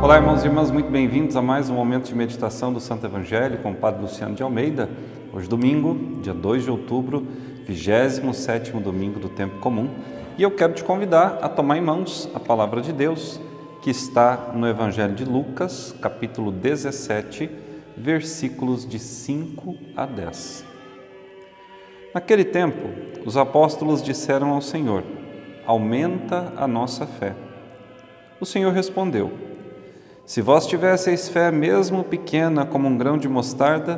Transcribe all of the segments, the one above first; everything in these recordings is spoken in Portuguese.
Olá, irmãos e irmãs, muito bem-vindos a mais um momento de meditação do Santo Evangelho com o Padre Luciano de Almeida. Hoje, domingo, dia 2 de outubro, 27 domingo do Tempo Comum, e eu quero te convidar a tomar em mãos a palavra de Deus que está no Evangelho de Lucas, capítulo 17, versículos de 5 a 10. Naquele tempo, os apóstolos disseram ao Senhor: Aumenta a nossa fé. O Senhor respondeu: Se vós tivesseis fé mesmo pequena como um grão de mostarda,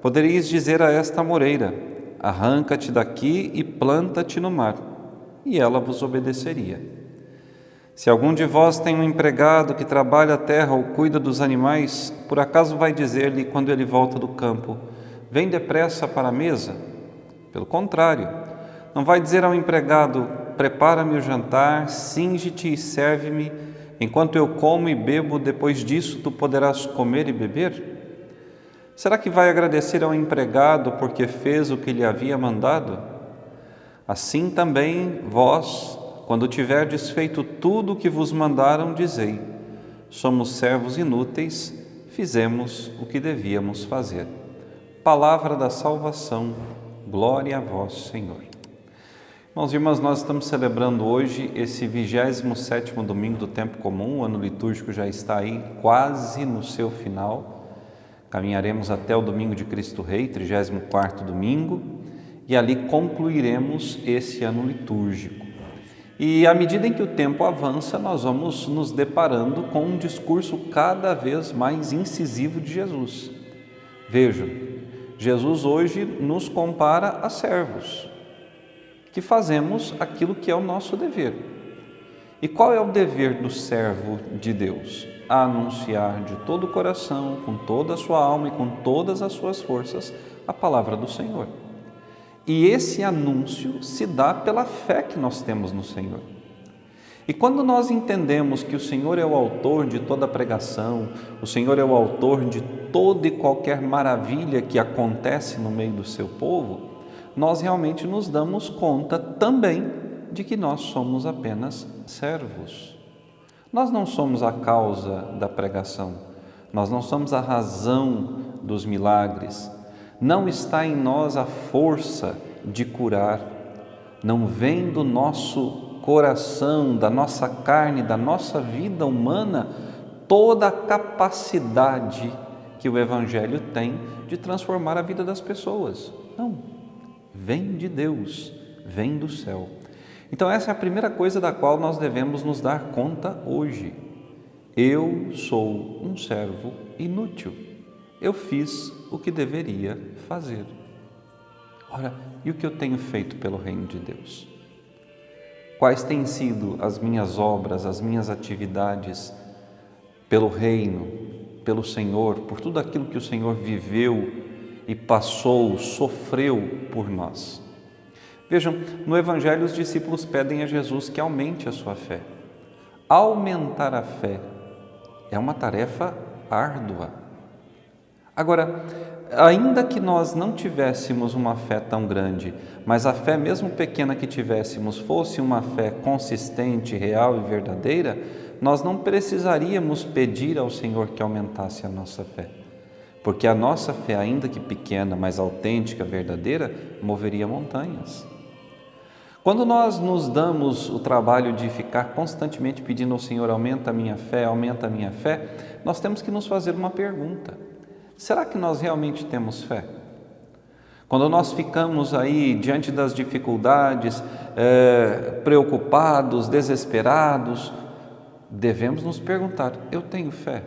poderíeis dizer a esta moreira: Arranca-te daqui e planta-te no mar, e ela vos obedeceria. Se algum de vós tem um empregado que trabalha a terra ou cuida dos animais, por acaso vai dizer-lhe quando ele volta do campo: Vem depressa para a mesa? Pelo contrário, não vai dizer ao empregado: Prepara-me o jantar, singe-te e serve-me, enquanto eu como e bebo, depois disso tu poderás comer e beber? Será que vai agradecer ao empregado porque fez o que lhe havia mandado? Assim também vós, quando tiverdes feito tudo o que vos mandaram, dizei: Somos servos inúteis, fizemos o que devíamos fazer. Palavra da salvação Glória a vós, Senhor. Irmãos e irmãs, nós estamos celebrando hoje esse 27 domingo do tempo comum, o ano litúrgico já está aí quase no seu final. Caminharemos até o domingo de Cristo Rei, 34 domingo, e ali concluiremos esse ano litúrgico. E à medida em que o tempo avança, nós vamos nos deparando com um discurso cada vez mais incisivo de Jesus. Vejam, Jesus hoje nos compara a servos, que fazemos aquilo que é o nosso dever. E qual é o dever do servo de Deus? A anunciar de todo o coração, com toda a sua alma e com todas as suas forças a palavra do Senhor. E esse anúncio se dá pela fé que nós temos no Senhor. E quando nós entendemos que o Senhor é o autor de toda pregação, o Senhor é o autor de toda e qualquer maravilha que acontece no meio do seu povo, nós realmente nos damos conta também de que nós somos apenas servos. Nós não somos a causa da pregação, nós não somos a razão dos milagres, não está em nós a força de curar, não vem do nosso coração, da nossa carne, da nossa vida humana, toda a capacidade que o Evangelho tem de transformar a vida das pessoas. Não, vem de Deus, vem do céu. Então, essa é a primeira coisa da qual nós devemos nos dar conta hoje. Eu sou um servo inútil. Eu fiz o que deveria fazer. Ora, e o que eu tenho feito pelo reino de Deus? Quais têm sido as minhas obras, as minhas atividades pelo Reino, pelo Senhor, por tudo aquilo que o Senhor viveu e passou, sofreu por nós? Vejam, no Evangelho os discípulos pedem a Jesus que aumente a sua fé. Aumentar a fé é uma tarefa árdua. Agora, ainda que nós não tivéssemos uma fé tão grande, mas a fé, mesmo pequena que tivéssemos, fosse uma fé consistente, real e verdadeira, nós não precisaríamos pedir ao Senhor que aumentasse a nossa fé. Porque a nossa fé, ainda que pequena, mas autêntica, verdadeira, moveria montanhas. Quando nós nos damos o trabalho de ficar constantemente pedindo ao Senhor, aumenta a minha fé, aumenta a minha fé, nós temos que nos fazer uma pergunta Será que nós realmente temos fé? Quando nós ficamos aí diante das dificuldades, é, preocupados, desesperados, devemos nos perguntar: eu tenho fé?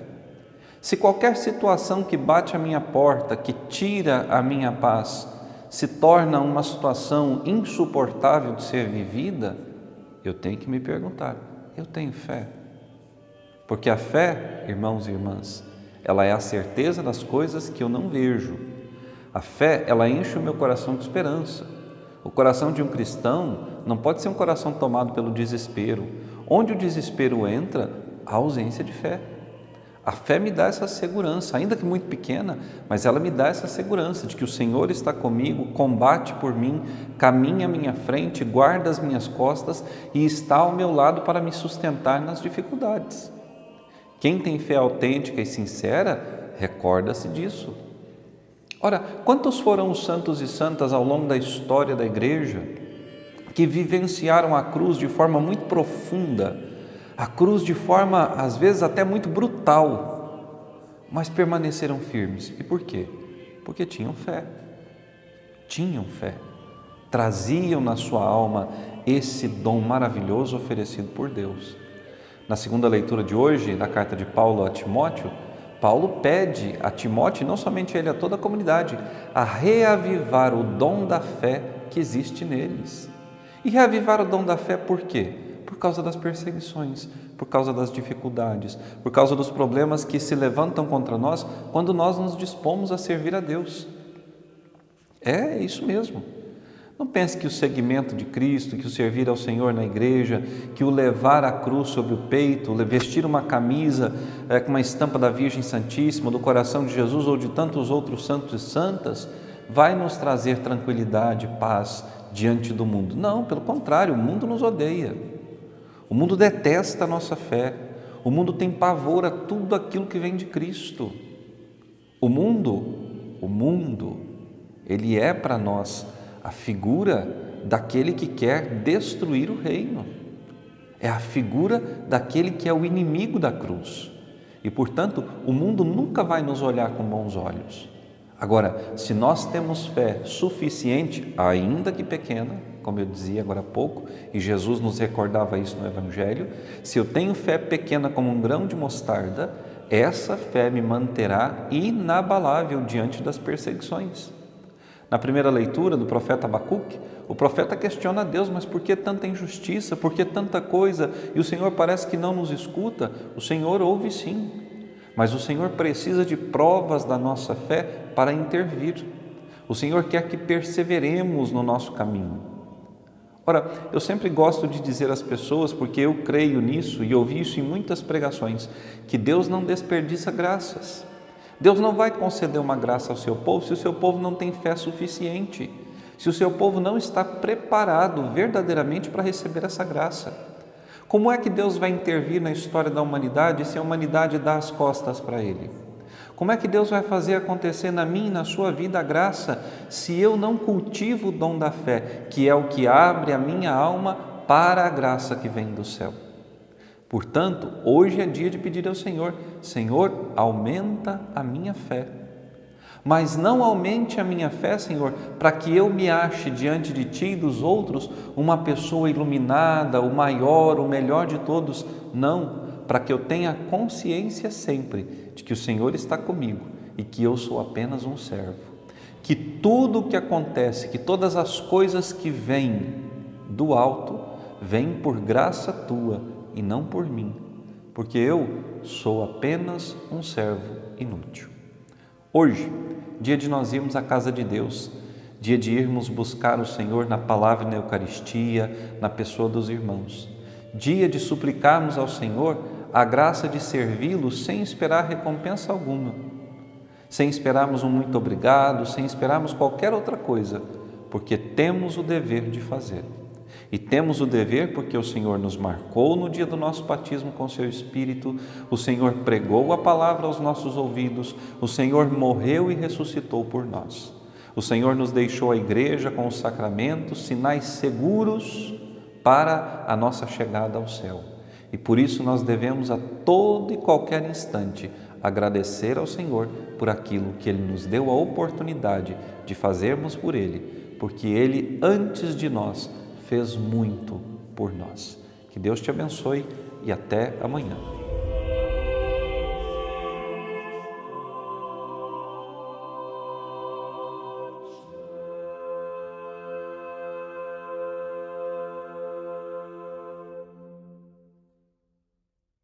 Se qualquer situação que bate a minha porta, que tira a minha paz, se torna uma situação insuportável de ser vivida, eu tenho que me perguntar: eu tenho fé? Porque a fé, irmãos e irmãs, ela é a certeza das coisas que eu não vejo. A fé, ela enche o meu coração de esperança. O coração de um cristão não pode ser um coração tomado pelo desespero. Onde o desespero entra, a ausência de fé. A fé me dá essa segurança, ainda que muito pequena, mas ela me dá essa segurança de que o Senhor está comigo, combate por mim, caminha à minha frente, guarda as minhas costas e está ao meu lado para me sustentar nas dificuldades. Quem tem fé autêntica e sincera, recorda-se disso. Ora, quantos foram os santos e santas ao longo da história da igreja que vivenciaram a cruz de forma muito profunda, a cruz de forma às vezes até muito brutal, mas permaneceram firmes. E por quê? Porque tinham fé. Tinham fé. Traziam na sua alma esse dom maravilhoso oferecido por Deus. Na segunda leitura de hoje, da carta de Paulo a Timóteo, Paulo pede a Timóteo, não somente ele, a toda a comunidade, a reavivar o dom da fé que existe neles. E reavivar o dom da fé por quê? Causa das perseguições, por causa das dificuldades, por causa dos problemas que se levantam contra nós quando nós nos dispomos a servir a Deus. É isso mesmo. Não pense que o seguimento de Cristo, que o servir ao Senhor na igreja, que o levar a cruz sobre o peito, vestir uma camisa é, com uma estampa da Virgem Santíssima, do coração de Jesus ou de tantos outros santos e santas, vai nos trazer tranquilidade, paz diante do mundo. Não, pelo contrário, o mundo nos odeia. O mundo detesta a nossa fé. O mundo tem pavor a tudo aquilo que vem de Cristo. O mundo, o mundo, ele é para nós a figura daquele que quer destruir o reino. É a figura daquele que é o inimigo da cruz. E, portanto, o mundo nunca vai nos olhar com bons olhos. Agora, se nós temos fé suficiente, ainda que pequena, como eu dizia agora há pouco, e Jesus nos recordava isso no Evangelho, se eu tenho fé pequena como um grão de mostarda, essa fé me manterá inabalável diante das perseguições. Na primeira leitura do profeta Abacuque, o profeta questiona a Deus, mas por que tanta injustiça, por que tanta coisa? E o Senhor parece que não nos escuta. O Senhor ouve sim, mas o Senhor precisa de provas da nossa fé para intervir. O Senhor quer que perseveremos no nosso caminho. Ora, eu sempre gosto de dizer às pessoas, porque eu creio nisso e ouvi isso em muitas pregações, que Deus não desperdiça graças. Deus não vai conceder uma graça ao seu povo se o seu povo não tem fé suficiente, se o seu povo não está preparado verdadeiramente para receber essa graça. Como é que Deus vai intervir na história da humanidade se a humanidade dá as costas para Ele? Como é que Deus vai fazer acontecer na minha e na sua vida a graça se eu não cultivo o dom da fé, que é o que abre a minha alma para a graça que vem do céu? Portanto, hoje é dia de pedir ao Senhor: Senhor, aumenta a minha fé. Mas não aumente a minha fé, Senhor, para que eu me ache diante de Ti e dos outros uma pessoa iluminada, o maior, o melhor de todos. Não, para que eu tenha consciência sempre de que o Senhor está comigo e que eu sou apenas um servo. Que tudo o que acontece, que todas as coisas que vêm do alto, vêm por graça tua e não por mim, porque eu sou apenas um servo inútil. Hoje, dia de nós irmos à casa de Deus, dia de irmos buscar o Senhor na palavra e na Eucaristia, na pessoa dos irmãos, dia de suplicarmos ao Senhor a graça de servi-lo sem esperar recompensa alguma, sem esperarmos um muito obrigado, sem esperarmos qualquer outra coisa, porque temos o dever de fazer. E temos o dever porque o Senhor nos marcou no dia do nosso batismo com seu Espírito, o Senhor pregou a palavra aos nossos ouvidos, o Senhor morreu e ressuscitou por nós. O Senhor nos deixou a igreja com os sacramentos, sinais seguros para a nossa chegada ao céu. E por isso nós devemos a todo e qualquer instante agradecer ao Senhor por aquilo que Ele nos deu a oportunidade de fazermos por Ele, porque Ele, antes de nós, fez muito por nós. Que Deus te abençoe e até amanhã.